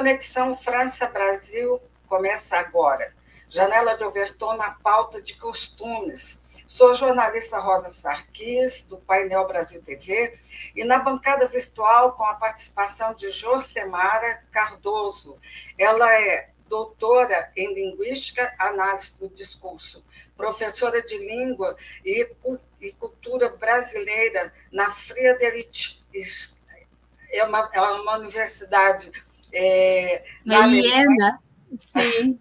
Conexão França-Brasil começa agora. Janela de Overton na pauta de costumes. Sou jornalista Rosa Sarquis, do Painel Brasil TV, e na bancada virtual com a participação de Josemara Cardoso. Ela é doutora em Linguística, Análise do Discurso, professora de Língua e, e Cultura Brasileira na Friedrich é uma, é uma universidade é, na Iena, sim.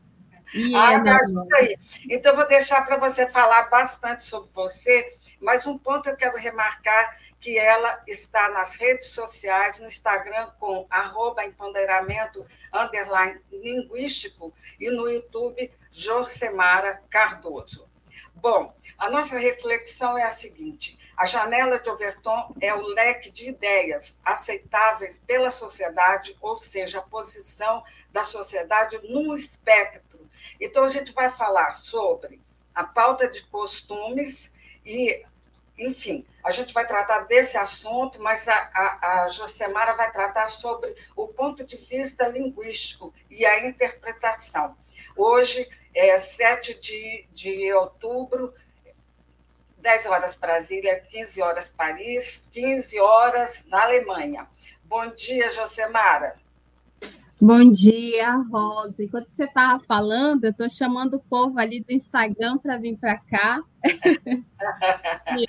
Ah, me ajuda aí. Então, vou deixar para você falar bastante sobre você, mas um ponto eu quero remarcar que ela está nas redes sociais, no Instagram com arroba empoderamento underline linguístico e no YouTube Jorcemara Cardoso. Bom, a nossa reflexão é a seguinte: a janela de Overton é o leque de ideias aceitáveis pela sociedade, ou seja, a posição da sociedade num espectro. Então, a gente vai falar sobre a pauta de costumes e, enfim, a gente vai tratar desse assunto, mas a, a, a Josemara vai tratar sobre o ponto de vista linguístico e a interpretação. Hoje é 7 de, de outubro 10 horas Brasília, 15 horas Paris, 15 horas na Alemanha. Bom dia, Josemara. Bom dia, Rosa. Enquanto você estava falando, eu estou chamando o povo ali do Instagram para vir para cá.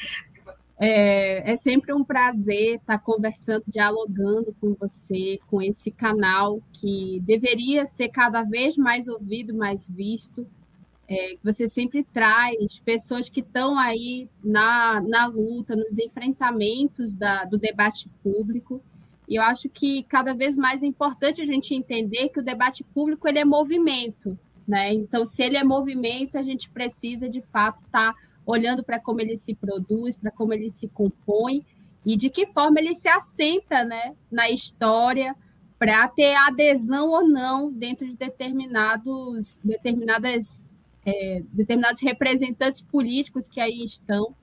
é, é, sempre um prazer estar tá conversando, dialogando com você, com esse canal que deveria ser cada vez mais ouvido, mais visto é, você sempre traz pessoas que estão aí na, na luta, nos enfrentamentos da, do debate público. E eu acho que cada vez mais é importante a gente entender que o debate público ele é movimento. Né? Então, se ele é movimento, a gente precisa, de fato, estar tá olhando para como ele se produz, para como ele se compõe e de que forma ele se assenta né, na história para ter adesão ou não dentro de determinados, determinadas é, determinados representantes políticos que aí estão,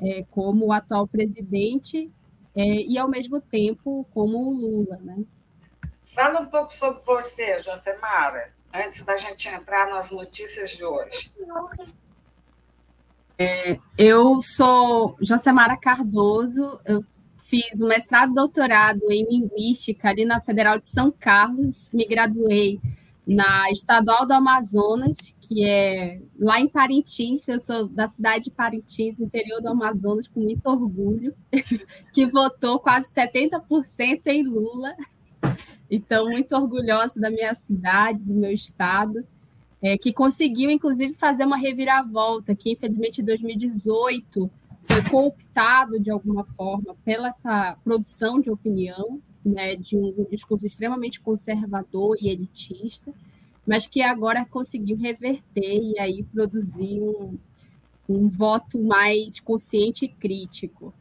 é, como o atual presidente, é, e ao mesmo tempo como o Lula. Né? Fala um pouco sobre você, Josemara, antes da gente entrar nas notícias de hoje. É, eu sou Josemara Cardoso, eu fiz um mestrado e doutorado em Linguística ali na Federal de São Carlos, me graduei na Estadual do Amazonas, que é lá em Parintins, eu sou da cidade de Parintins, interior do Amazonas, com muito orgulho, que votou quase 70% em Lula. Então, muito orgulhosa da minha cidade, do meu estado, é, que conseguiu, inclusive, fazer uma reviravolta, que infelizmente em 2018 foi cooptado de alguma forma pela essa produção de opinião, né, de um discurso extremamente conservador e elitista, mas que agora conseguiu reverter e aí produzir um, um voto mais consciente e crítico.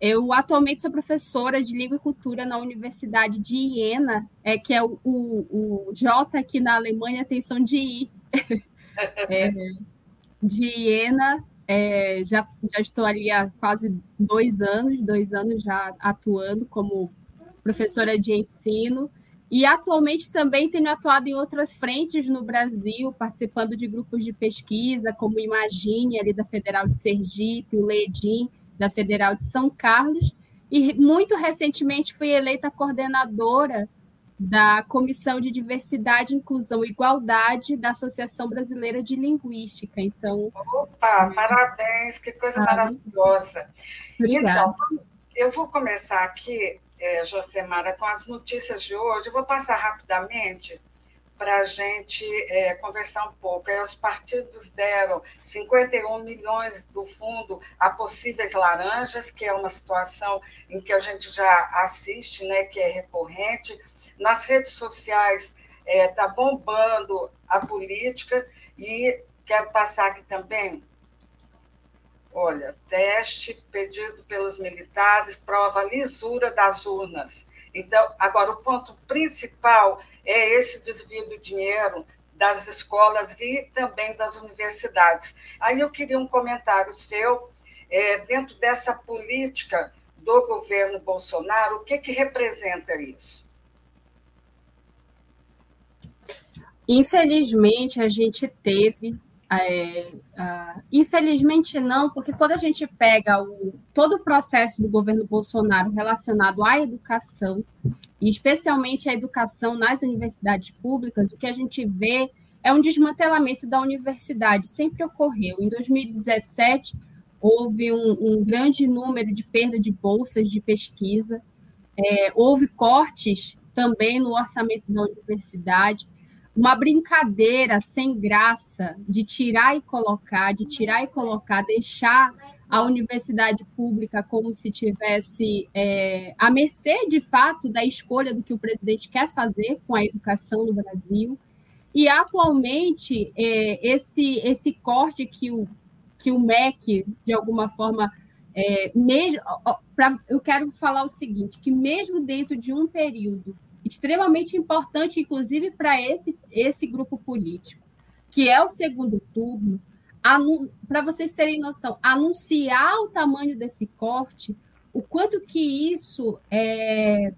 Eu atualmente sou professora de língua e cultura na Universidade de Iena, é, que é o, o, o J aqui na Alemanha tem som de I. é, de Iena, é, já, já estou ali há quase dois anos, dois anos já atuando como professora de ensino, e atualmente também tenho atuado em outras frentes no Brasil, participando de grupos de pesquisa, como o Imagine, ali da Federal de Sergipe, o LEDIM, da Federal de São Carlos, e muito recentemente fui eleita coordenadora da Comissão de Diversidade, Inclusão e Igualdade da Associação Brasileira de Linguística. Então, opa, parabéns, que coisa ah, maravilhosa. Obrigada. Então, eu vou começar aqui é, Josemara, com as notícias de hoje. Eu vou passar rapidamente, para a gente é, conversar um pouco. Aí os partidos deram 51 milhões do fundo a possíveis laranjas, que é uma situação em que a gente já assiste, né, que é recorrente. Nas redes sociais está é, tá bombando a política e quero passar aqui também. Olha, teste pedido pelos militares prova lisura das urnas. Então, agora, o ponto principal é esse desvio do dinheiro das escolas e também das universidades. Aí eu queria um comentário seu, é, dentro dessa política do governo Bolsonaro, o que, que representa isso? Infelizmente, a gente teve. É, uh, infelizmente, não, porque quando a gente pega o, todo o processo do governo Bolsonaro relacionado à educação, e especialmente a educação nas universidades públicas, o que a gente vê é um desmantelamento da universidade. Sempre ocorreu. Em 2017, houve um, um grande número de perda de bolsas de pesquisa, é, houve cortes também no orçamento da universidade uma brincadeira sem graça de tirar e colocar, de tirar e colocar, deixar a universidade pública como se tivesse é, à mercê, de fato, da escolha do que o presidente quer fazer com a educação no Brasil. E, atualmente, é, esse, esse corte que o, que o MEC, de alguma forma, é, mesmo, pra, eu quero falar o seguinte, que mesmo dentro de um período extremamente importante, inclusive, para esse, esse grupo político, que é o segundo turno, para vocês terem noção, anunciar o tamanho desse corte, o quanto que isso é,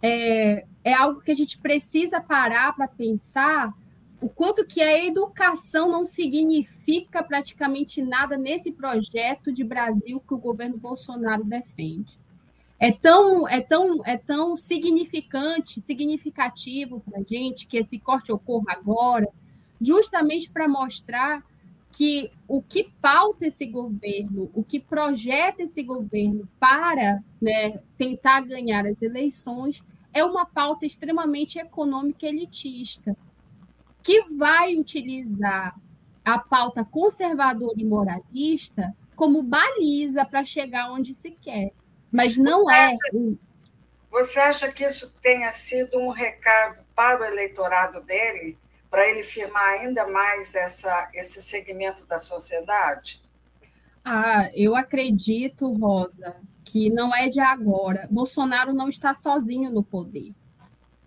é, é algo que a gente precisa parar para pensar, o quanto que a educação não significa praticamente nada nesse projeto de Brasil que o governo Bolsonaro defende é tão, é tão, é tão significante, significativo para a gente que esse corte ocorra agora, justamente para mostrar que o que pauta esse governo, o que projeta esse governo para né, tentar ganhar as eleições, é uma pauta extremamente econômica elitista, que vai utilizar a pauta conservadora e moralista como baliza para chegar onde se quer. Mas não é. Você acha que isso tenha sido um recado para o eleitorado dele, para ele firmar ainda mais essa, esse segmento da sociedade? Ah, eu acredito, Rosa, que não é de agora. Bolsonaro não está sozinho no poder.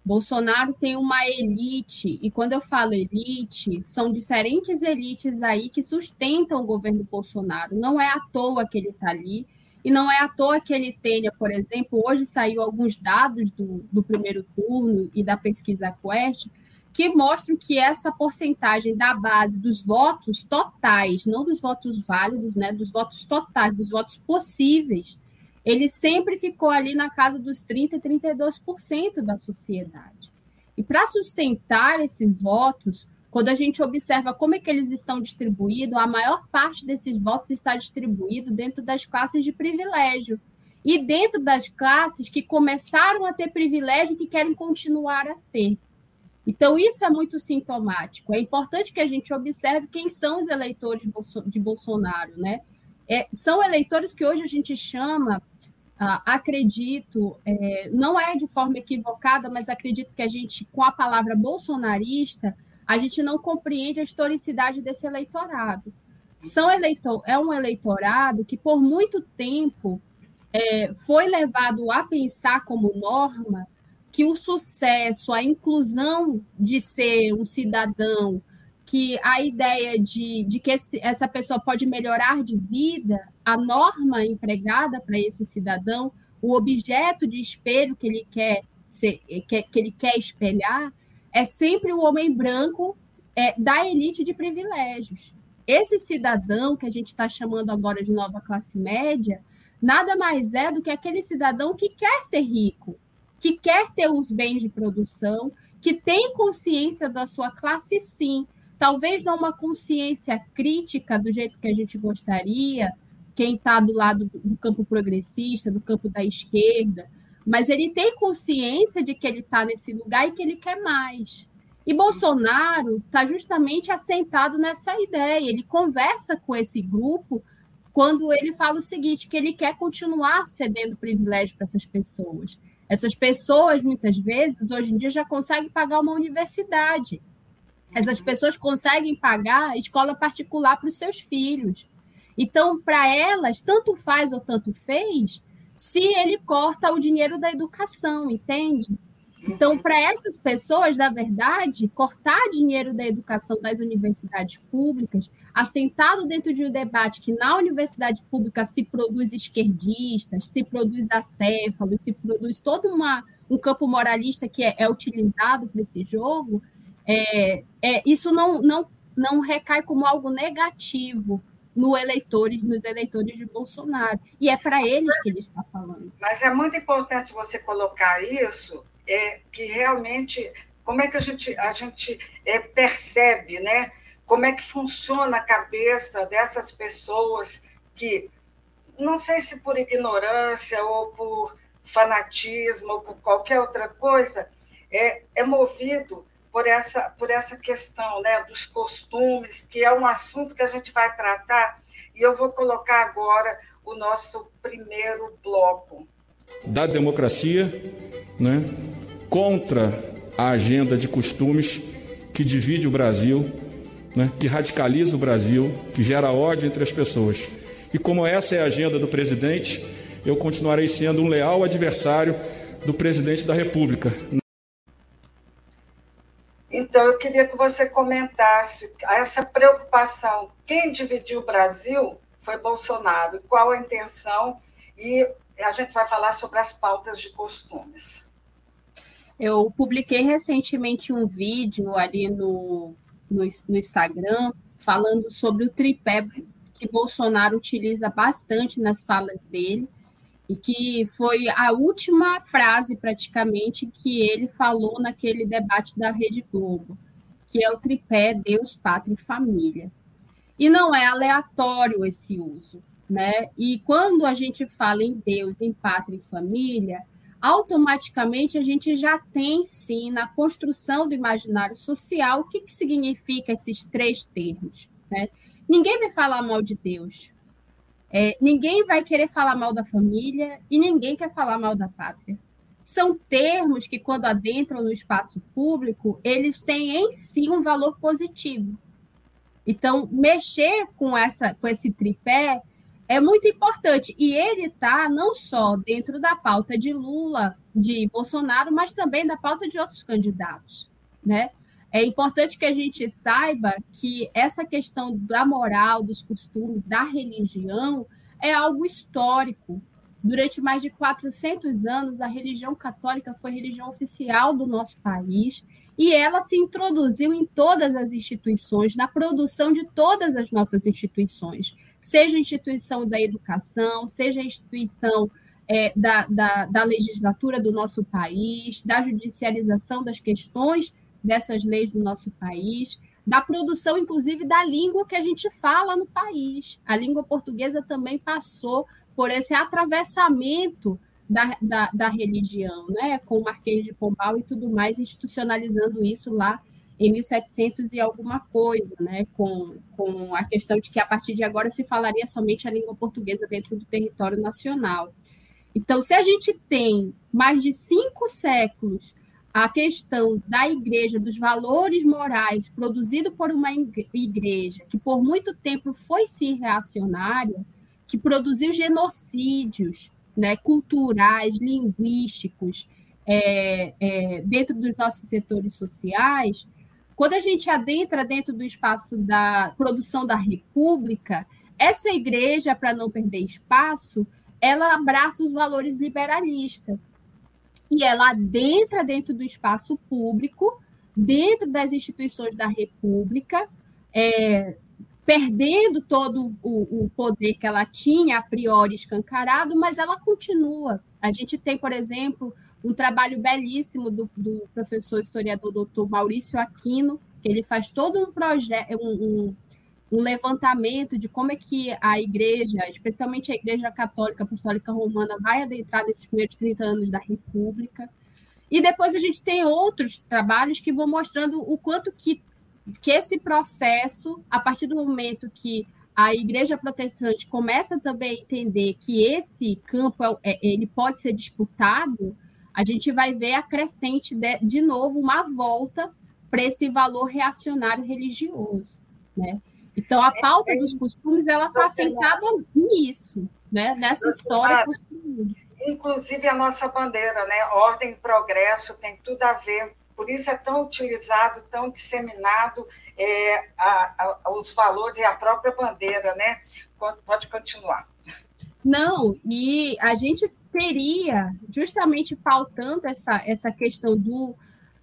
Bolsonaro tem uma elite, e quando eu falo elite, são diferentes elites aí que sustentam o governo Bolsonaro. Não é à toa que ele está ali, e não é à toa que ele tenha, por exemplo, hoje saiu alguns dados do, do primeiro turno e da pesquisa Quest, que mostram que essa porcentagem da base dos votos totais, não dos votos válidos, né, dos votos totais, dos votos possíveis, ele sempre ficou ali na casa dos 30% e 32% da sociedade. E para sustentar esses votos, quando a gente observa como é que eles estão distribuídos, a maior parte desses votos está distribuído dentro das classes de privilégio. E dentro das classes que começaram a ter privilégio e que querem continuar a ter. Então, isso é muito sintomático. É importante que a gente observe quem são os eleitores de Bolsonaro. Né? É, são eleitores que hoje a gente chama, ah, acredito, é, não é de forma equivocada, mas acredito que a gente, com a palavra bolsonarista, a gente não compreende a historicidade desse eleitorado. São eleitor, é um eleitorado que, por muito tempo, é, foi levado a pensar como norma que o sucesso, a inclusão de ser um cidadão, que a ideia de, de que esse, essa pessoa pode melhorar de vida, a norma empregada para esse cidadão, o objeto de espelho que ele quer ser, que, que ele quer espelhar, é sempre o homem branco é, da elite de privilégios. Esse cidadão que a gente está chamando agora de nova classe média, nada mais é do que aquele cidadão que quer ser rico, que quer ter os bens de produção, que tem consciência da sua classe, sim. Talvez não uma consciência crítica do jeito que a gente gostaria, quem está do lado do campo progressista, do campo da esquerda, mas ele tem consciência de que ele está nesse lugar e que ele quer mais. E Bolsonaro está justamente assentado nessa ideia. Ele conversa com esse grupo quando ele fala o seguinte: que ele quer continuar cedendo privilégio para essas pessoas. Essas pessoas, muitas vezes, hoje em dia, já conseguem pagar uma universidade. Essas pessoas conseguem pagar escola particular para os seus filhos. Então, para elas, tanto faz ou tanto fez se ele corta o dinheiro da educação, entende? Então, para essas pessoas, na verdade, cortar dinheiro da educação das universidades públicas, assentado dentro de um debate que na universidade pública se produz esquerdistas, se produz acéfalos, se produz todo uma, um campo moralista que é, é utilizado para esse jogo, é, é, isso não, não, não recai como algo negativo no eleitores, nos eleitores de Bolsonaro. E é para eles que ele está falando. Mas é muito importante você colocar isso, é, que realmente, como é que a gente, a gente é, percebe, né? Como é que funciona a cabeça dessas pessoas que, não sei se por ignorância ou por fanatismo ou por qualquer outra coisa, é, é movido por essa, por essa questão né, dos costumes, que é um assunto que a gente vai tratar, e eu vou colocar agora o nosso primeiro bloco. Da democracia, né, contra a agenda de costumes que divide o Brasil, né, que radicaliza o Brasil, que gera ódio entre as pessoas. E como essa é a agenda do presidente, eu continuarei sendo um leal adversário do presidente da República. Então, eu queria que você comentasse essa preocupação. Quem dividiu o Brasil foi Bolsonaro. Qual a intenção? E a gente vai falar sobre as pautas de costumes. Eu publiquei recentemente um vídeo ali no, no, no Instagram falando sobre o tripé que Bolsonaro utiliza bastante nas falas dele e que foi a última frase praticamente que ele falou naquele debate da Rede Globo, que é o tripé Deus, Pátria e Família. E não é aleatório esse uso, né? E quando a gente fala em Deus, em pátria e família, automaticamente a gente já tem sim na construção do imaginário social o que, que significa esses três termos, né? Ninguém vai falar mal de Deus, é, ninguém vai querer falar mal da família e ninguém quer falar mal da pátria. São termos que, quando adentram no espaço público, eles têm em si um valor positivo. Então, mexer com, essa, com esse tripé é muito importante. E ele está não só dentro da pauta de Lula, de Bolsonaro, mas também da pauta de outros candidatos. Né? É importante que a gente saiba que essa questão da moral, dos costumes, da religião, é algo histórico. Durante mais de 400 anos, a religião católica foi religião oficial do nosso país e ela se introduziu em todas as instituições, na produção de todas as nossas instituições, seja a instituição da educação, seja a instituição é, da, da, da legislatura do nosso país, da judicialização das questões dessas leis do nosso país, da produção, inclusive, da língua que a gente fala no país. A língua portuguesa também passou por esse atravessamento da, da, da religião, né? com o Marquês de Pombal e tudo mais, institucionalizando isso lá em 1700 e alguma coisa, né? com, com a questão de que a partir de agora se falaria somente a língua portuguesa dentro do território nacional. Então, se a gente tem mais de cinco séculos a questão da igreja, dos valores morais produzido por uma igreja que por muito tempo foi sim reacionária, que produziu genocídios né, culturais, linguísticos é, é, dentro dos nossos setores sociais, quando a gente adentra dentro do espaço da produção da república, essa igreja, para não perder espaço, ela abraça os valores liberalistas e ela adentra dentro do espaço público, dentro das instituições da República, é, perdendo todo o, o, poder que ela tinha a priori escancarado, mas ela continua. A gente tem, por exemplo, um trabalho belíssimo do, do professor historiador doutor Maurício Aquino, que ele faz todo um projeto, um, um um levantamento de como é que a igreja, especialmente a igreja católica apostólica romana, vai adentrar nesses primeiros 30 anos da República. E depois a gente tem outros trabalhos que vão mostrando o quanto que, que esse processo, a partir do momento que a igreja protestante começa também a entender que esse campo é, é ele pode ser disputado, a gente vai ver a crescente de, de novo uma volta para esse valor reacionário religioso, né? Então a pauta dos costumes ela está sentada nisso, né? Nessa história Inclusive a nossa bandeira, né? Ordem e progresso tem tudo a ver. Por isso é tão utilizado, tão disseminado é, a, a, os valores e a própria bandeira, né? Pode continuar. Não, e a gente teria, justamente pautando essa, essa questão do,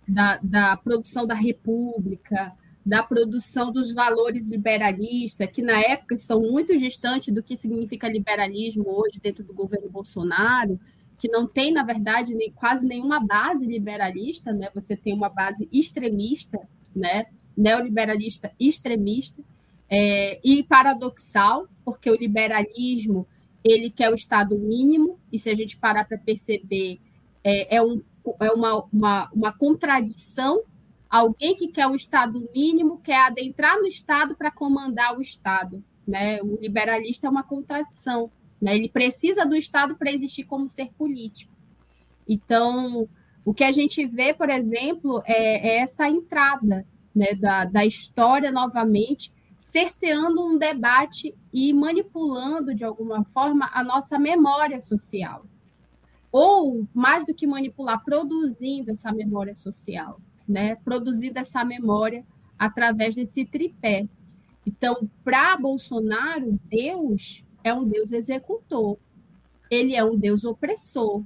da, da produção da república, da produção dos valores liberalistas, que na época estão muito distantes do que significa liberalismo hoje dentro do governo Bolsonaro, que não tem, na verdade, nem, quase nenhuma base liberalista, né? Você tem uma base extremista, né? Neoliberalista extremista, é, e paradoxal, porque o liberalismo ele quer o Estado mínimo, e se a gente parar para perceber, é, é, um, é uma, uma, uma contradição Alguém que quer o Estado mínimo quer adentrar no Estado para comandar o Estado. Né? O liberalista é uma contradição. Né? Ele precisa do Estado para existir como ser político. Então, o que a gente vê, por exemplo, é, é essa entrada né, da, da história novamente, cerceando um debate e manipulando, de alguma forma, a nossa memória social. Ou, mais do que manipular, produzindo essa memória social né, produzida essa memória através desse tripé. Então, para Bolsonaro, Deus é um Deus executor, ele é um Deus opressor.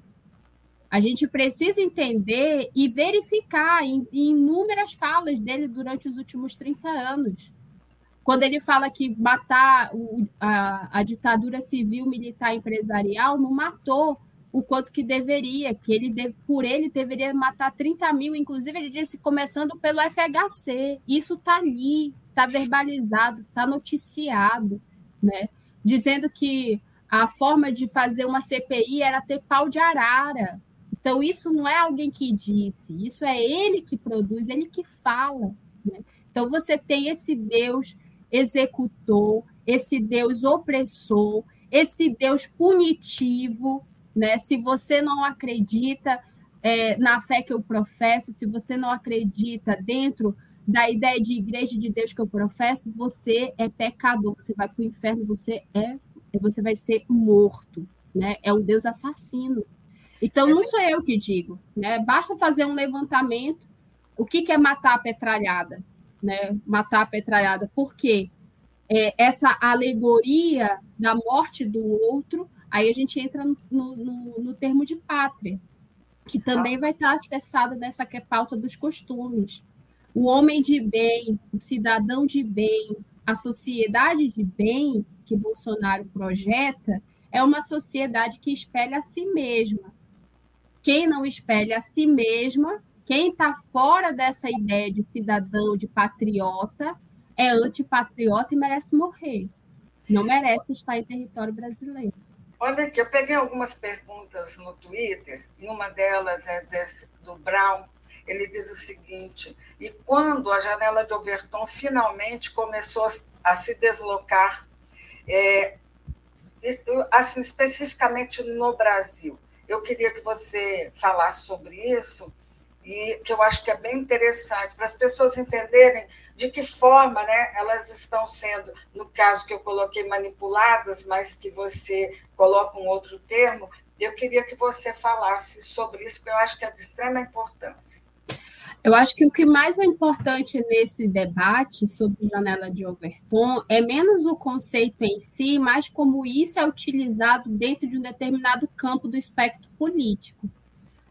A gente precisa entender e verificar em, em inúmeras falas dele durante os últimos 30 anos. Quando ele fala que matar o, a, a ditadura civil, militar empresarial não matou o quanto que deveria, que ele por ele deveria matar 30 mil, inclusive ele disse começando pelo FHC. Isso está ali, está verbalizado, está noticiado, né? Dizendo que a forma de fazer uma CPI era ter pau de arara. Então, isso não é alguém que disse, isso é ele que produz, ele que fala. Né? Então, você tem esse Deus executor, esse Deus opressor, esse Deus punitivo, né? Se você não acredita é, na fé que eu professo, se você não acredita dentro da ideia de igreja de Deus que eu professo, você é pecador, você vai para o inferno, você é, você vai ser morto, né? É um Deus assassino. Então não sou eu que digo, né? Basta fazer um levantamento. O que, que é matar a petralhada, né? Matar a petralhada, por quê? É, essa alegoria da morte do outro Aí a gente entra no, no, no termo de pátria, que também vai estar acessado nessa que é pauta dos costumes. O homem de bem, o cidadão de bem, a sociedade de bem que Bolsonaro projeta é uma sociedade que espelha a si mesma. Quem não espelha a si mesma, quem está fora dessa ideia de cidadão, de patriota, é antipatriota e merece morrer. Não merece estar em território brasileiro. Olha aqui, eu peguei algumas perguntas no Twitter, e uma delas é desse, do Brown. Ele diz o seguinte: e quando a janela de Overton finalmente começou a se deslocar, é, assim, especificamente no Brasil? Eu queria que você falasse sobre isso e que eu acho que é bem interessante para as pessoas entenderem de que forma né, elas estão sendo, no caso que eu coloquei, manipuladas, mas que você coloca um outro termo. Eu queria que você falasse sobre isso, porque eu acho que é de extrema importância. Eu acho que o que mais é importante nesse debate sobre janela de Overton é menos o conceito em si, mas como isso é utilizado dentro de um determinado campo do espectro político.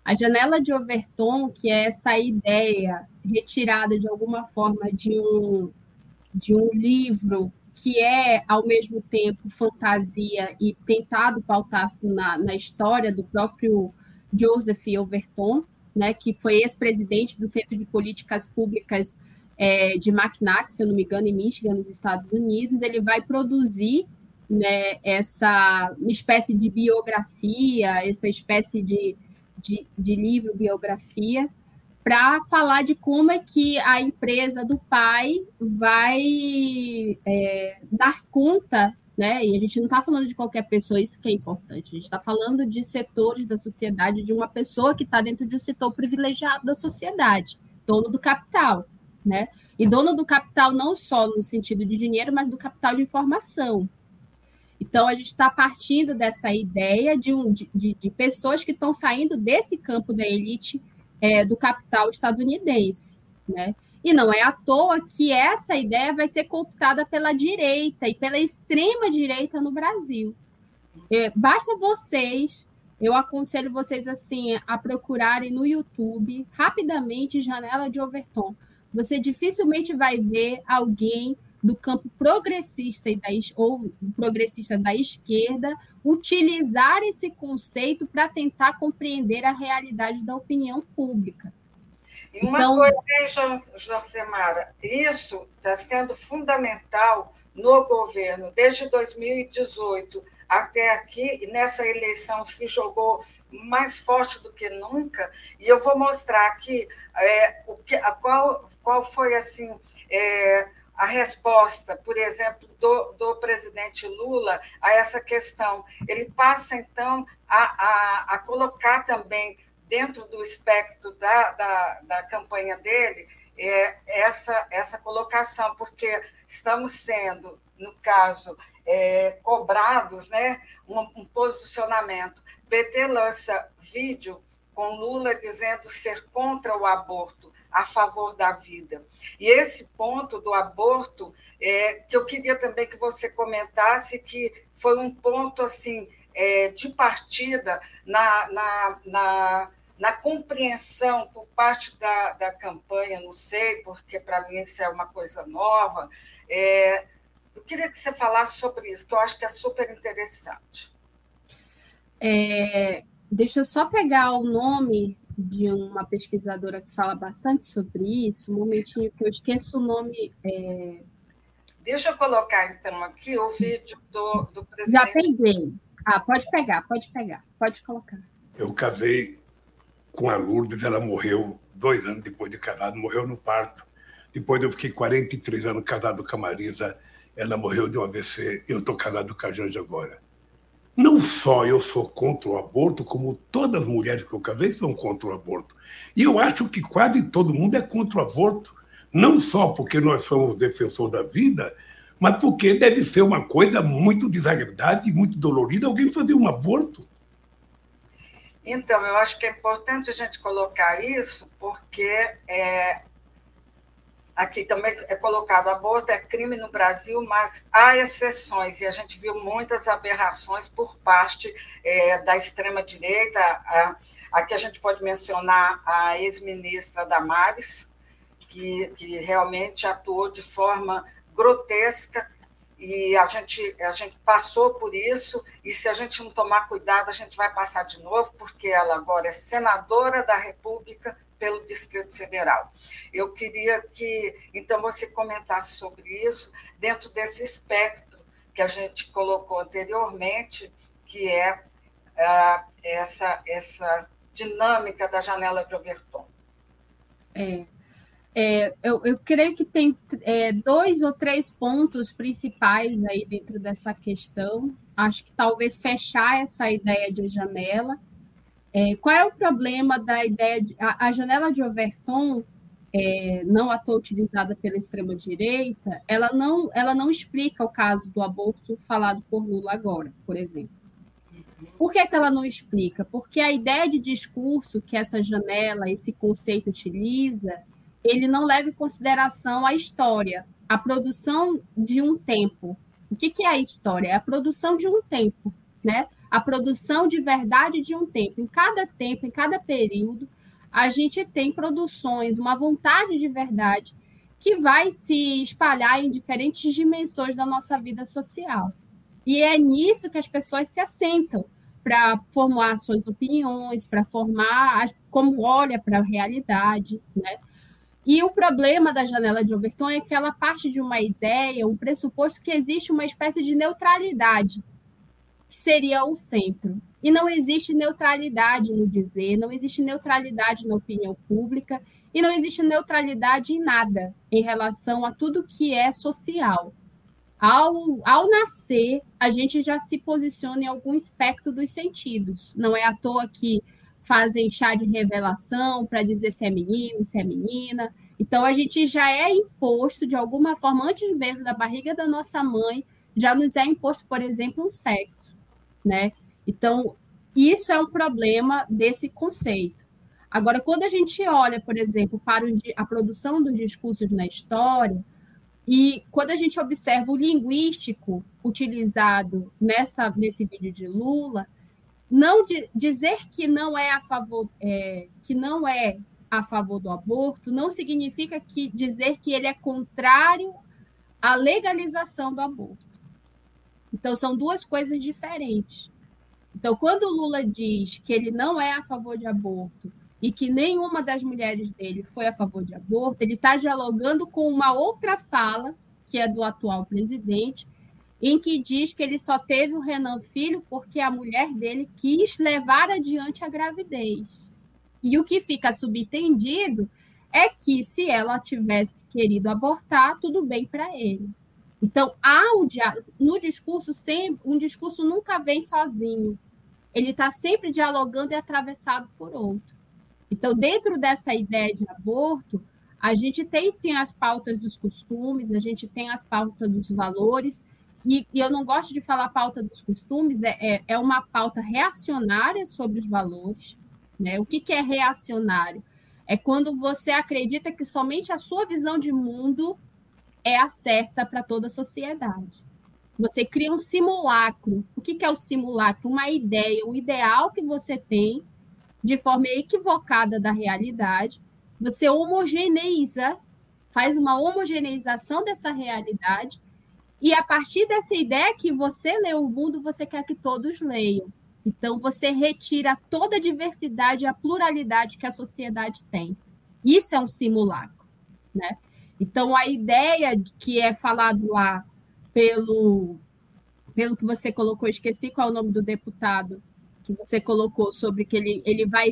A janela de Overton, que é essa ideia retirada de alguma forma de um, de um livro que é, ao mesmo tempo, fantasia e tentado pautar-se na, na história do próprio Joseph Overton, né, que foi ex-presidente do Centro de Políticas Públicas é, de Mackinac, se eu não me engano, em Michigan, nos Estados Unidos, ele vai produzir né, essa espécie de biografia, essa espécie de de, de livro, biografia, para falar de como é que a empresa do pai vai é, dar conta, né? E a gente não está falando de qualquer pessoa, isso que é importante. A gente está falando de setores da sociedade, de uma pessoa que está dentro de um setor privilegiado da sociedade, dono do capital, né? E dono do capital não só no sentido de dinheiro, mas do capital de informação. Então, a gente está partindo dessa ideia de, um, de, de pessoas que estão saindo desse campo da elite é, do capital estadunidense. Né? E não é à toa que essa ideia vai ser cooptada pela direita e pela extrema-direita no Brasil. É, basta vocês, eu aconselho vocês assim a procurarem no YouTube rapidamente Janela de Overton. Você dificilmente vai ver alguém do campo progressista e da, ou progressista da esquerda utilizar esse conceito para tentar compreender a realidade da opinião pública. E uma então, coisa Josemara, isso está sendo fundamental no governo desde 2018 até aqui, e nessa eleição se jogou mais forte do que nunca, e eu vou mostrar aqui é, o que, a, qual, qual foi assim. É, a resposta, por exemplo, do, do presidente Lula a essa questão. Ele passa, então, a, a, a colocar também dentro do espectro da, da, da campanha dele é, essa, essa colocação, porque estamos sendo, no caso, é, cobrados né, um, um posicionamento. PT lança vídeo com Lula dizendo ser contra o aborto a favor da vida. E esse ponto do aborto, é, que eu queria também que você comentasse, que foi um ponto assim é, de partida na, na, na, na, compreensão por parte da, da campanha, não sei, porque para mim isso é uma coisa nova. É, eu queria que você falasse sobre isso, que eu acho que é super interessante. É, deixa eu só pegar o nome de uma pesquisadora que fala bastante sobre isso. Um momentinho que eu esqueço o nome. É... Deixa eu colocar, então, aqui o vídeo do, do presidente. Já peguei. Ah, pode pegar, pode pegar, pode colocar. Eu casei com a Lourdes, ela morreu dois anos depois de casado, morreu no parto. Depois eu fiquei 43 anos casado com a Marisa, ela morreu de um AVC, eu estou casado com a Janja agora. Não só eu sou contra o aborto, como todas as mulheres que eu casei são contra o aborto. E eu acho que quase todo mundo é contra o aborto. Não só porque nós somos defensores da vida, mas porque deve ser uma coisa muito desagradável e muito dolorida alguém fazer um aborto. Então, eu acho que é importante a gente colocar isso, porque é, aqui também é colocado aborto é crime no Brasil, mas há exceções, e a gente viu muitas aberrações por parte é, da extrema-direita. Aqui a gente pode mencionar a ex-ministra Damares, que, que realmente atuou de forma grotesca e a gente, a gente passou por isso, e se a gente não tomar cuidado, a gente vai passar de novo, porque ela agora é senadora da República pelo Distrito Federal. Eu queria que, então, você comentasse sobre isso dentro desse espectro que a gente colocou anteriormente, que é uh, essa, essa dinâmica da janela de Overton. É, é, eu, eu, creio que tem é, dois ou três pontos principais aí dentro dessa questão. Acho que talvez fechar essa ideia de janela é, qual é o problema da ideia de. A, a janela de Overton, é, não à toa utilizada pela extrema-direita, ela não, ela não explica o caso do aborto falado por Lula agora, por exemplo. Por que, que ela não explica? Porque a ideia de discurso que essa janela, esse conceito utiliza, ele não leva em consideração a história, a produção de um tempo. O que, que é a história? É a produção de um tempo, né? A produção de verdade de um tempo. Em cada tempo, em cada período, a gente tem produções, uma vontade de verdade que vai se espalhar em diferentes dimensões da nossa vida social. E é nisso que as pessoas se assentam para formar suas opiniões, para formar como olha para a realidade, né? E o problema da janela de Overton é que ela parte de uma ideia, um pressuposto que existe uma espécie de neutralidade que seria o centro. E não existe neutralidade no dizer, não existe neutralidade na opinião pública e não existe neutralidade em nada em relação a tudo que é social. Ao, ao nascer, a gente já se posiciona em algum espectro dos sentidos. Não é à toa que fazem chá de revelação para dizer se é menino, se é menina. Então, a gente já é imposto, de alguma forma, antes mesmo da barriga da nossa mãe, já nos é imposto, por exemplo, um sexo, né? Então, isso é um problema desse conceito. Agora, quando a gente olha, por exemplo, para a produção dos discursos na história, e quando a gente observa o linguístico utilizado nessa, nesse vídeo de Lula, não de, dizer que não é a favor é, que não é a favor do aborto não significa que dizer que ele é contrário à legalização do aborto. Então são duas coisas diferentes. Então quando o Lula diz que ele não é a favor de aborto e que nenhuma das mulheres dele foi a favor de aborto, ele está dialogando com uma outra fala que é do atual presidente em que diz que ele só teve o Renan Filho porque a mulher dele quis levar adiante a gravidez. E o que fica subentendido é que se ela tivesse querido abortar, tudo bem para ele. Então, há o no discurso sempre, um discurso nunca vem sozinho. Ele está sempre dialogando e atravessado por outro. Então, dentro dessa ideia de aborto, a gente tem sim as pautas dos costumes, a gente tem as pautas dos valores, e, e, eu não gosto de falar pauta dos costumes, é, é, é, uma pauta reacionária sobre os valores. Né? O que, que é reacionário? É quando você acredita que somente a sua visão de mundo é a certa para toda a sociedade. Você cria um simulacro. O que, é o simulacro? Uma ideia, um ideal que você tem de forma equivocada da realidade. Você homogeneiza, faz uma homogeneização dessa realidade e a partir dessa ideia que você lê o mundo, você quer que todos leiam. Então, você retira toda a diversidade e a pluralidade que a sociedade tem. Isso é um simulacro. Né? Então, a ideia que é falado lá pelo, pelo que você colocou, esqueci qual é o nome do deputado que você colocou, sobre que ele, ele vai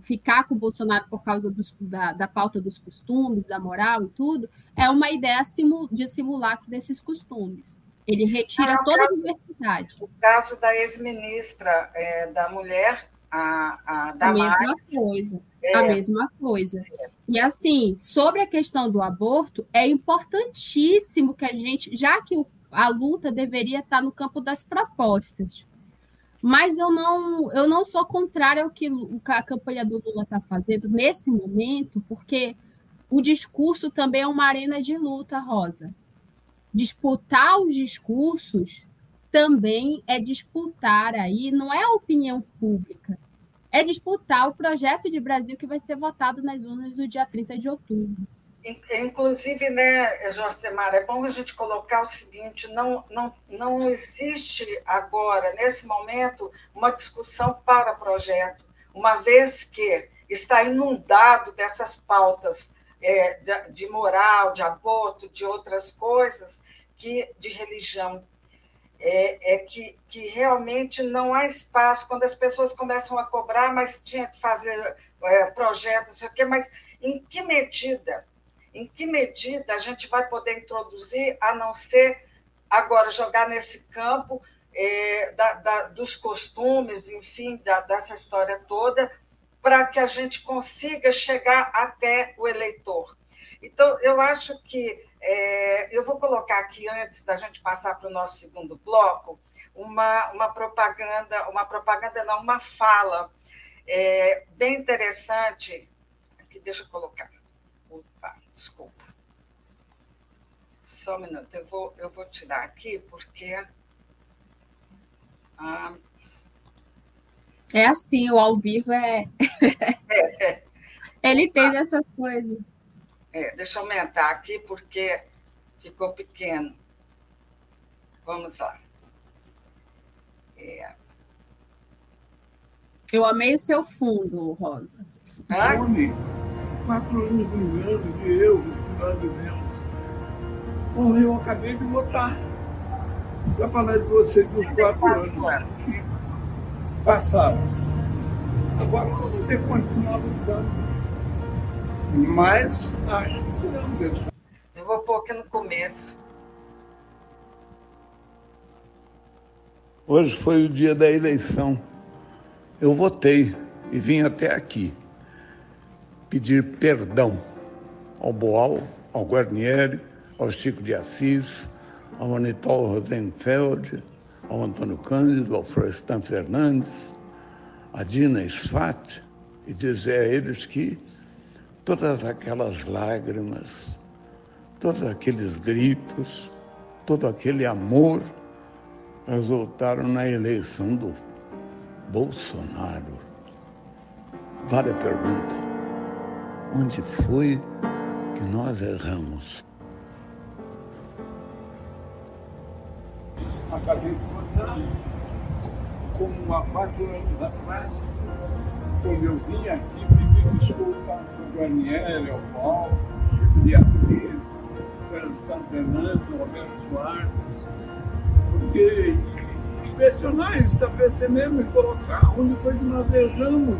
ficar com o Bolsonaro por causa dos, da, da pauta dos costumes, da moral e tudo, é uma ideia de simulacro desses costumes. Ele retira ah, toda caso, a diversidade. O caso da ex-ministra é, da mulher, a, a A mesma coisa. É. A mesma coisa. E assim, sobre a questão do aborto, é importantíssimo que a gente, já que o, a luta deveria estar no campo das propostas, mas eu não, eu não sou contrária ao que a campanha do Lula está fazendo nesse momento, porque o discurso também é uma arena de luta, Rosa. Disputar os discursos também é disputar aí, não é a opinião pública, é disputar o projeto de Brasil que vai ser votado nas urnas do dia 30 de outubro. Inclusive, né, Josemar, é bom a gente colocar o seguinte: não, não, não existe agora, nesse momento, uma discussão para projeto, uma vez que está inundado dessas pautas é, de, de, moral, de aborto, de outras coisas, que de religião. É, é que, que realmente não há espaço quando as pessoas começam a cobrar, mas tinha que fazer é, projetos, sei o quê, mas em que medida em que medida a gente vai poder introduzir, a não ser agora jogar nesse campo é, da, da, dos costumes, enfim, da, dessa história toda, para que a gente consiga chegar até o eleitor. Então, eu acho que é, eu vou colocar aqui, antes da gente passar para o nosso segundo bloco, uma, uma propaganda, uma propaganda, não, uma fala é, bem interessante. Aqui, deixa eu colocar. Opa. Desculpa. Só um minuto, eu vou, eu vou tirar aqui, porque. Ah, é assim, o ao vivo é. é, é. Ele tem essas coisas. É, deixa eu aumentar aqui, porque ficou pequeno. Vamos lá. É. Eu amei o seu fundo, Rosa. Ai quatro anos vivendo de eu, nós vivemos. Bom, eu acabei de votar. Já falei de vocês dos quatro anos que passaram. Agora vamos ter que continuar lutando. Mas acho que não Eu vou pôr aqui no começo. Hoje foi o dia da eleição. Eu votei e vim até aqui pedir perdão ao Boal, ao Guarnieri, ao Chico de Assis, ao Anitol Rosenfeld, ao Antônio Cândido, ao Florestan Fernandes, a Dina Sfat, e dizer a eles que todas aquelas lágrimas, todos aqueles gritos, todo aquele amor resultaram na eleição do Bolsonaro. Vale a pergunta: onde foi que nós erramos? Acabei contar como há quatro anos atrás, quando eu vim aqui pedir desculpa Guarnieri, Paulo, Chico de Assis, Francisco Fernando, Roberto Soares, porque questionar, estabelecer mesmo e colocar onde foi que nós erramos.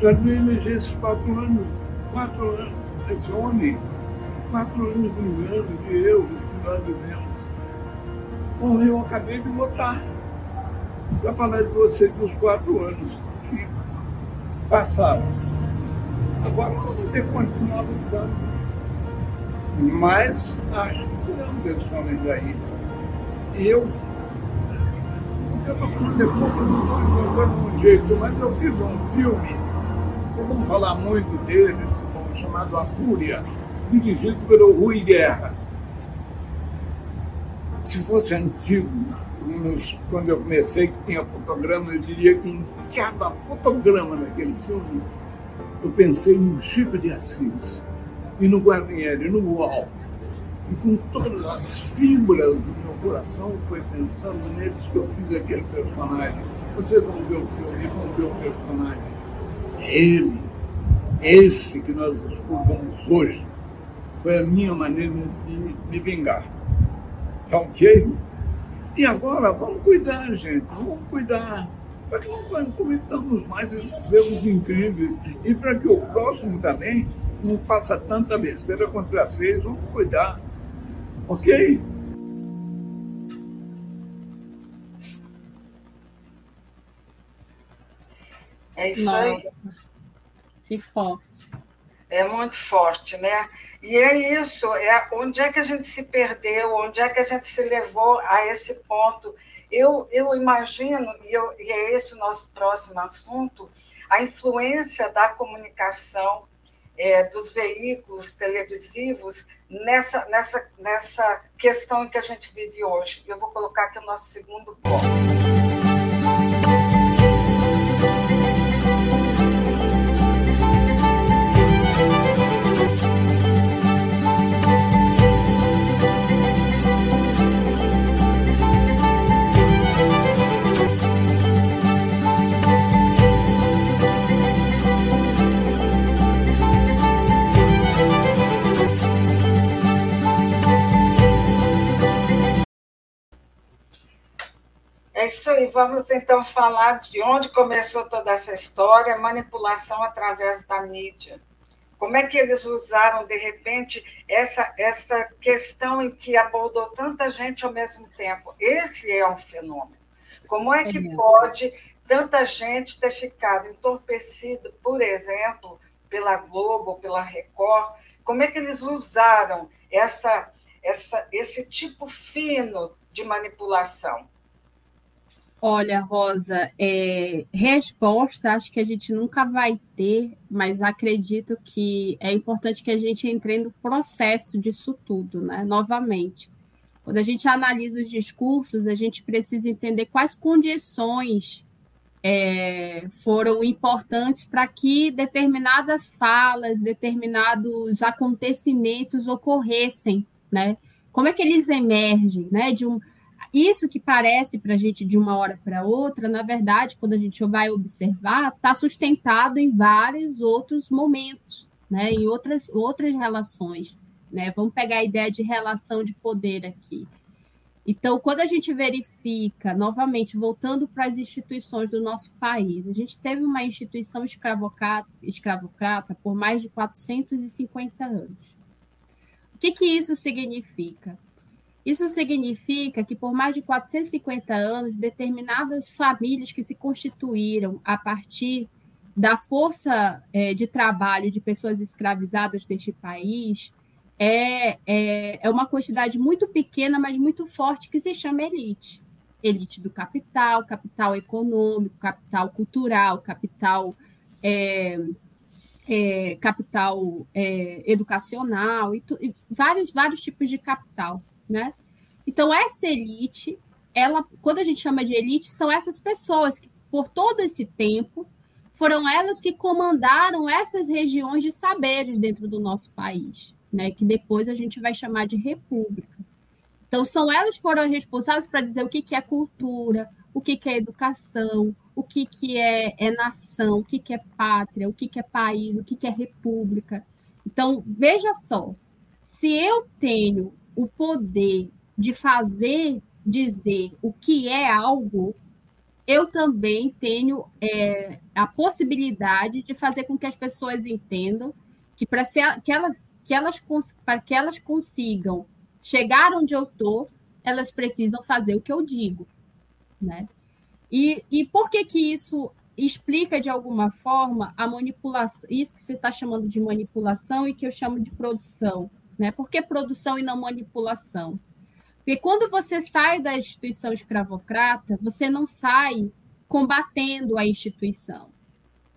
Já não esses quatro anos, quatro anos, esse homem, quatro anos de engano, de erro que nós vivemos. Bom, eu acabei de votar. Já falei de vocês dos quatro anos que passaram. Agora vamos ter que continuar lutando. Mas acho que não desse homem daí. E eu eu estou falando depois, não estou inventando um jeito, mas eu fiz um filme, vamos falar muito dele, chamado A Fúria, dirigido pelo Rui Guerra. Se fosse antigo, quando eu comecei, que tinha fotograma, eu diria que em cada fotograma daquele filme, eu pensei no Chico de Assis, e no Guarnieri, no Uau, e com todas as fibras coração foi pensando neles que eu fiz aquele personagem. Vocês vão ver o filme, vão ver o personagem. É ele, esse que nós expurgamos hoje, foi a minha maneira de me vingar. Tá ok? E agora, vamos cuidar, gente, vamos cuidar. Para que não cometamos mais esses erros incríveis. E para que o próximo também não faça tanta besteira contra vocês, vamos cuidar. Ok? É isso Nossa, aí. Que forte. É muito forte, né? E é isso, é onde é que a gente se perdeu, onde é que a gente se levou a esse ponto. Eu, eu imagino, e, eu, e é esse o nosso próximo assunto, a influência da comunicação, é, dos veículos televisivos nessa, nessa, nessa questão que a gente vive hoje. Eu vou colocar aqui o nosso segundo ponto. É isso aí, vamos então falar de onde começou toda essa história, manipulação através da mídia. Como é que eles usaram, de repente, essa, essa questão em que abordou tanta gente ao mesmo tempo? Esse é um fenômeno. Como é que é. pode tanta gente ter ficado entorpecido, por exemplo, pela Globo, pela Record? Como é que eles usaram essa, essa, esse tipo fino de manipulação? Olha, Rosa, é, resposta acho que a gente nunca vai ter, mas acredito que é importante que a gente entre no processo disso tudo, né? Novamente. Quando a gente analisa os discursos, a gente precisa entender quais condições é, foram importantes para que determinadas falas, determinados acontecimentos ocorressem, né? Como é que eles emergem, né? De um, isso que parece para a gente de uma hora para outra, na verdade, quando a gente vai observar, está sustentado em vários outros momentos, né? em outras, outras relações. Né? Vamos pegar a ideia de relação de poder aqui. Então, quando a gente verifica, novamente, voltando para as instituições do nosso país, a gente teve uma instituição escravocrata, por mais de 450 anos. O que, que isso significa? Isso significa que, por mais de 450 anos, determinadas famílias que se constituíram a partir da força é, de trabalho de pessoas escravizadas deste país é, é, é uma quantidade muito pequena, mas muito forte, que se chama elite. Elite do capital, capital econômico, capital cultural, capital, é, é, capital é, educacional, e, tu, e, vários, vários tipos de capital. Né? Então, essa elite, ela, quando a gente chama de elite, são essas pessoas que, por todo esse tempo, foram elas que comandaram essas regiões de saberes dentro do nosso país né, que depois a gente vai chamar de república. Então, são elas que foram responsáveis para dizer o que, que é cultura, o que, que é educação, o que, que é, é nação, o que, que é pátria, o que, que é país, o que, que é república. Então, veja só, se eu tenho o poder de fazer dizer o que é algo, eu também tenho é, a possibilidade de fazer com que as pessoas entendam que para que elas que elas para que elas consigam chegar onde eu estou, elas precisam fazer o que eu digo, né? E, e por que que isso explica de alguma forma a manipulação, isso que você está chamando de manipulação e que eu chamo de produção, né? Por que produção e não manipulação? Porque quando você sai da instituição escravocrata, você não sai combatendo a instituição.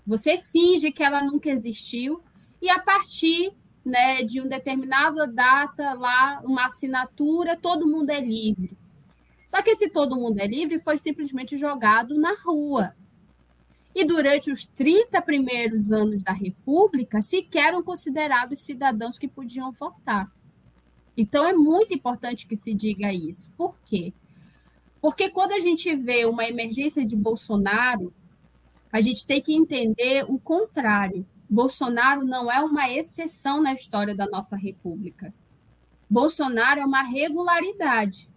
Você finge que ela nunca existiu e a partir né, de uma determinada data lá, uma assinatura, todo mundo é livre. Só que esse todo mundo é livre foi simplesmente jogado na rua. E durante os 30 primeiros anos da República, sequer eram considerados cidadãos que podiam votar. Então é muito importante que se diga isso. Por quê? Porque quando a gente vê uma emergência de Bolsonaro, a gente tem que entender o contrário. Bolsonaro não é uma exceção na história da nossa República. Bolsonaro é uma regularidade,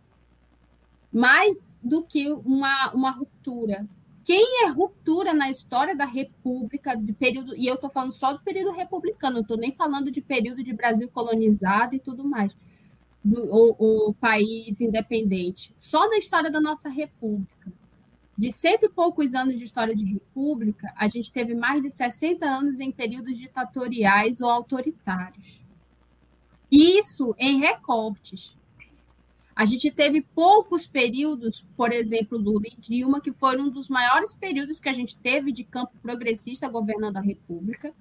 mais do que uma, uma ruptura. Quem é ruptura na história da República, de período, e eu estou falando só do período republicano, não estou nem falando de período de Brasil colonizado e tudo mais, do, o, o país independente, só na história da nossa República de cento e poucos anos de história de república, a gente teve mais de 60 anos em períodos ditatoriais ou autoritários. Isso em recortes. A gente teve poucos períodos, por exemplo, Lula e Dilma, que foram um dos maiores períodos que a gente teve de campo progressista governando a República.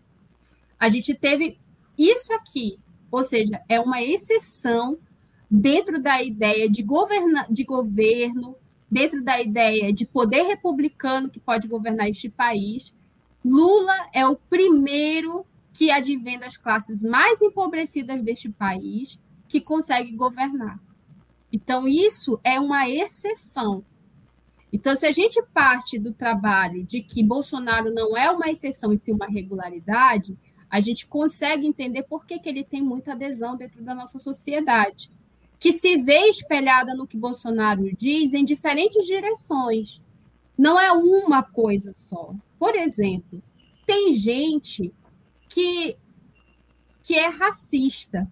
A gente teve isso aqui, ou seja, é uma exceção dentro da ideia de, governa de governo, dentro da ideia de poder republicano que pode governar este país, Lula é o primeiro que advém das classes mais empobrecidas deste país que consegue governar. Então, isso é uma exceção. Então, se a gente parte do trabalho de que Bolsonaro não é uma exceção e sim uma regularidade, a gente consegue entender por que, que ele tem muita adesão dentro da nossa sociedade que se vê espelhada no que Bolsonaro diz em diferentes direções. Não é uma coisa só. Por exemplo, tem gente que, que é racista,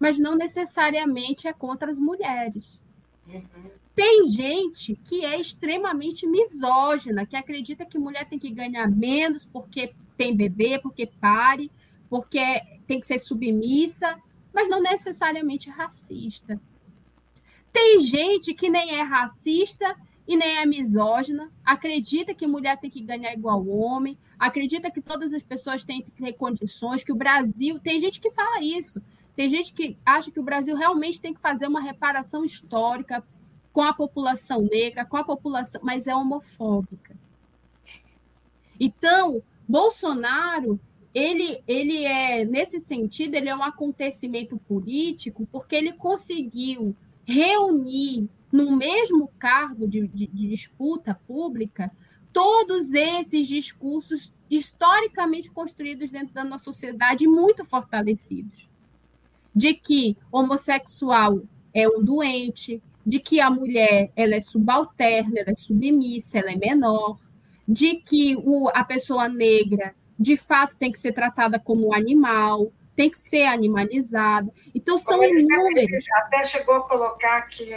mas não necessariamente é contra as mulheres. Uhum. Tem gente que é extremamente misógina, que acredita que mulher tem que ganhar menos porque tem bebê, porque pare, porque tem que ser submissa mas não necessariamente racista. Tem gente que nem é racista e nem é misógina, acredita que mulher tem que ganhar igual homem, acredita que todas as pessoas têm que ter condições, que o Brasil. Tem gente que fala isso. Tem gente que acha que o Brasil realmente tem que fazer uma reparação histórica com a população negra, com a população, mas é homofóbica. Então, Bolsonaro ele, ele é, nesse sentido, ele é um acontecimento político porque ele conseguiu reunir no mesmo cargo de, de, de disputa pública todos esses discursos historicamente construídos dentro da nossa sociedade muito fortalecidos. De que homossexual é um doente, de que a mulher ela é subalterna, ela é submissa, ela é menor, de que o, a pessoa negra de fato tem que ser tratada como um animal, tem que ser animalizada. Então, são como inúmeros. Até chegou a colocar que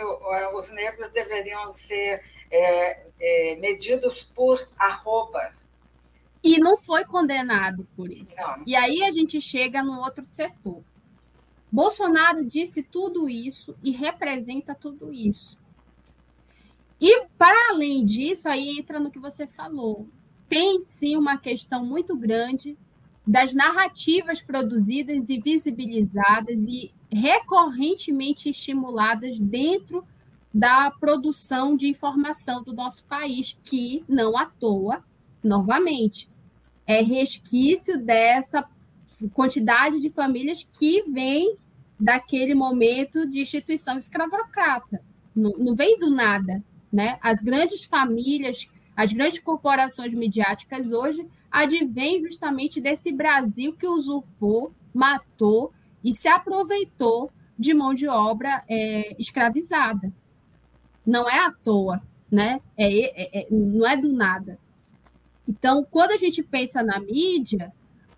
os negros deveriam ser é, é, medidos por arroba. E não foi condenado por isso. Não. E aí a gente chega no outro setor. Bolsonaro disse tudo isso e representa tudo isso. E, para além disso, aí entra no que você falou. Tem sim uma questão muito grande das narrativas produzidas e visibilizadas e recorrentemente estimuladas dentro da produção de informação do nosso país, que não à toa, novamente, é resquício dessa quantidade de famílias que vem daquele momento de instituição escravocrata. Não, não vem do nada. Né? As grandes famílias, as grandes corporações midiáticas hoje advêm justamente desse Brasil que usurpou, matou e se aproveitou de mão de obra é, escravizada. Não é à toa, né? É, é, é, não é do nada. Então, quando a gente pensa na mídia,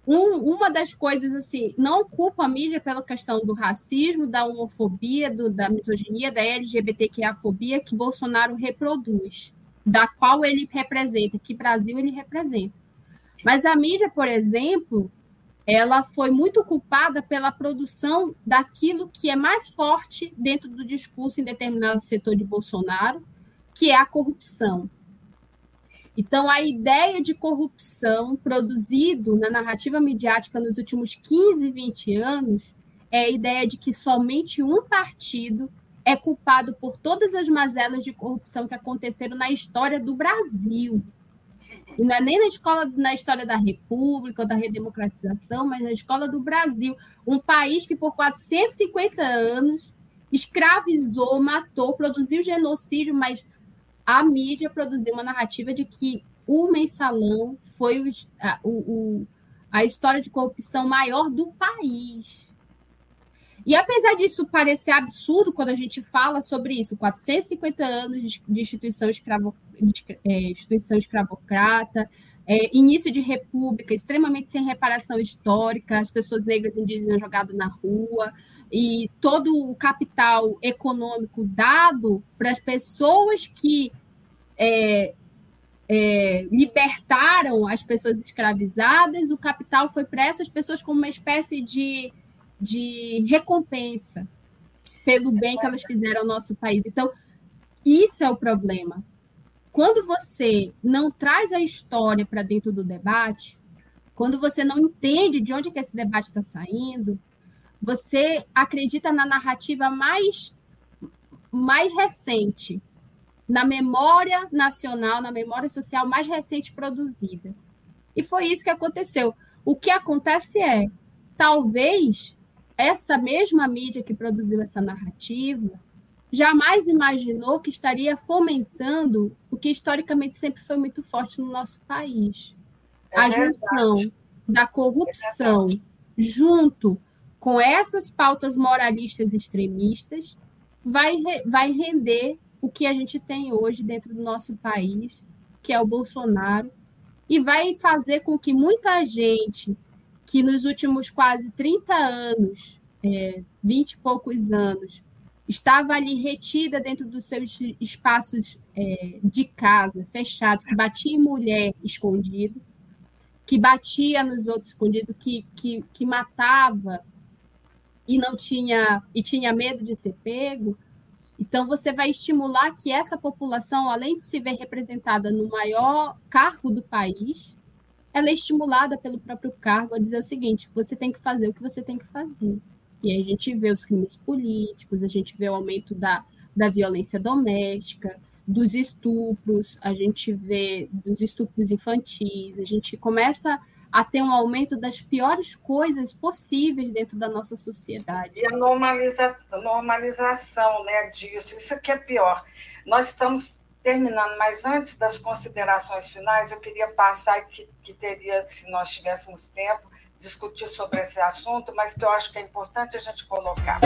um, uma das coisas, assim, não culpa a mídia pela questão do racismo, da homofobia, do, da misoginia, da LGBTQIA-fobia que Bolsonaro reproduz, da qual ele representa, que Brasil ele representa. Mas a mídia, por exemplo, ela foi muito culpada pela produção daquilo que é mais forte dentro do discurso em determinado setor de Bolsonaro, que é a corrupção. Então, a ideia de corrupção produzido na narrativa midiática nos últimos 15, 20 anos é a ideia de que somente um partido é culpado por todas as mazelas de corrupção que aconteceram na história do Brasil. E não é nem na escola, na história da República ou da redemocratização, mas na escola do Brasil, um país que por 450 anos escravizou, matou, produziu genocídio, mas a mídia produziu uma narrativa de que o mensalão foi o, a, o, a história de corrupção maior do país. E apesar disso parecer absurdo quando a gente fala sobre isso, 450 anos de instituição, escravo, de, é, instituição escravocrata, é, início de república, extremamente sem reparação histórica, as pessoas negras indígenas jogadas na rua, e todo o capital econômico dado para as pessoas que é, é, libertaram as pessoas escravizadas, o capital foi para essas pessoas como uma espécie de, de recompensa pelo bem que elas fizeram ao nosso país. Então, isso é o problema. Quando você não traz a história para dentro do debate, quando você não entende de onde que esse debate está saindo, você acredita na narrativa mais, mais recente, na memória nacional, na memória social mais recente produzida. E foi isso que aconteceu. O que acontece é, talvez essa mesma mídia que produziu essa narrativa jamais imaginou que estaria fomentando o que historicamente sempre foi muito forte no nosso país. É a junção da corrupção é junto com essas pautas moralistas extremistas vai, vai render o que a gente tem hoje dentro do nosso país, que é o Bolsonaro, e vai fazer com que muita gente que nos últimos quase 30 anos, é, 20 e poucos anos, estava ali retida dentro dos seus espaços é, de casa, fechados, que batia em mulher escondido, que batia nos outros escondido, que, que, que matava e não tinha e tinha medo de ser pego, então, você vai estimular que essa população, além de se ver representada no maior cargo do país, ela é estimulada pelo próprio cargo a dizer o seguinte: você tem que fazer o que você tem que fazer. E a gente vê os crimes políticos, a gente vê o aumento da, da violência doméstica, dos estupros, a gente vê dos estupros infantis, a gente começa a ter um aumento das piores coisas possíveis dentro da nossa sociedade. E a normaliza, normalização né, disso, isso que é pior. Nós estamos terminando, mas antes das considerações finais, eu queria passar que, que teria, se nós tivéssemos tempo, discutir sobre esse assunto, mas que eu acho que é importante a gente colocar.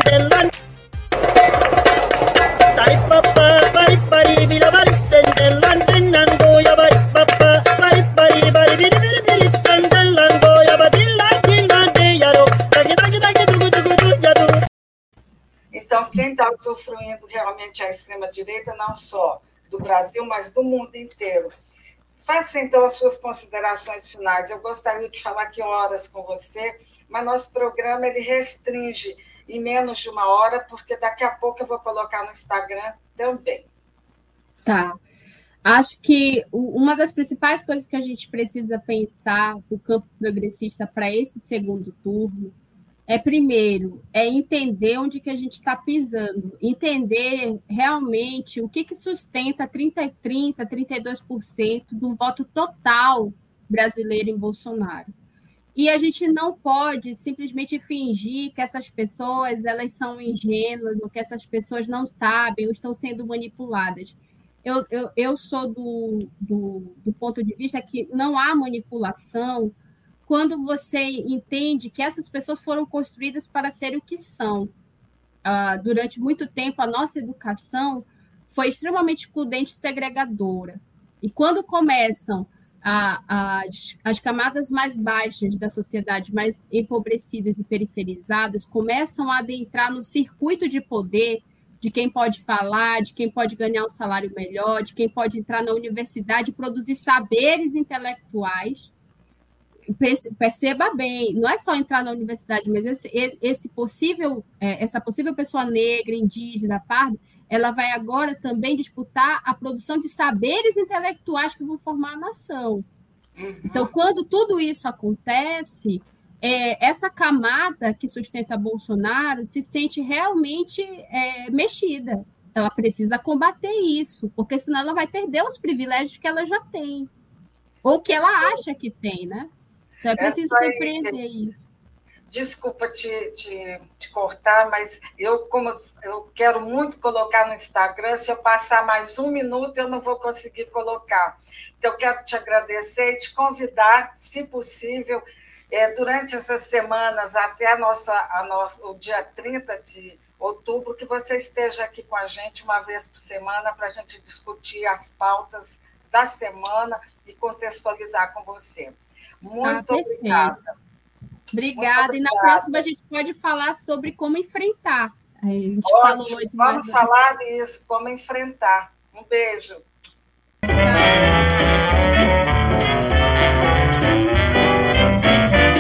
Então, quem está usufruindo realmente a extrema-direita, não só do Brasil, mas do mundo inteiro. Faça, então, as suas considerações finais. Eu gostaria de falar aqui horas com você, mas nosso programa ele restringe em menos de uma hora, porque daqui a pouco eu vou colocar no Instagram também. Tá. Acho que uma das principais coisas que a gente precisa pensar no campo progressista para esse segundo turno é primeiro é entender onde que a gente está pisando, entender realmente o que, que sustenta 30, 30, 32% do voto total brasileiro em Bolsonaro. E a gente não pode simplesmente fingir que essas pessoas elas são ingênuas, ou que essas pessoas não sabem ou estão sendo manipuladas. Eu, eu, eu sou do, do, do ponto de vista que não há manipulação quando você entende que essas pessoas foram construídas para ser o que são. Uh, durante muito tempo, a nossa educação foi extremamente excludente e segregadora. E quando começam a, as, as camadas mais baixas da sociedade, mais empobrecidas e periferizadas, começam a adentrar no circuito de poder de quem pode falar, de quem pode ganhar um salário melhor, de quem pode entrar na universidade e produzir saberes intelectuais perceba bem, não é só entrar na universidade, mas esse, esse possível, é, essa possível pessoa negra, indígena, parda, ela vai agora também disputar a produção de saberes intelectuais que vão formar a nação. Uhum. Então, quando tudo isso acontece, é, essa camada que sustenta Bolsonaro se sente realmente é, mexida. Ela precisa combater isso, porque senão ela vai perder os privilégios que ela já tem, ou que ela acha que tem, né? Então é preciso Essa compreender isso. Desculpa te, te, te, cortar, mas eu, como eu quero muito colocar no Instagram, se eu passar mais um minuto, eu não vou conseguir colocar. Então, eu quero te agradecer e te convidar, se possível, é, durante essas semanas, até a nossa, a nossa, o dia 30 de outubro, que você esteja aqui com a gente uma vez por semana para a gente discutir as pautas da semana e contextualizar com você. Muito tá, obrigada. Obrigada. Muito e na próxima a gente pode falar sobre como enfrentar. A gente Ótimo, falou hoje vamos falar disso, como enfrentar. Um beijo. Tchau.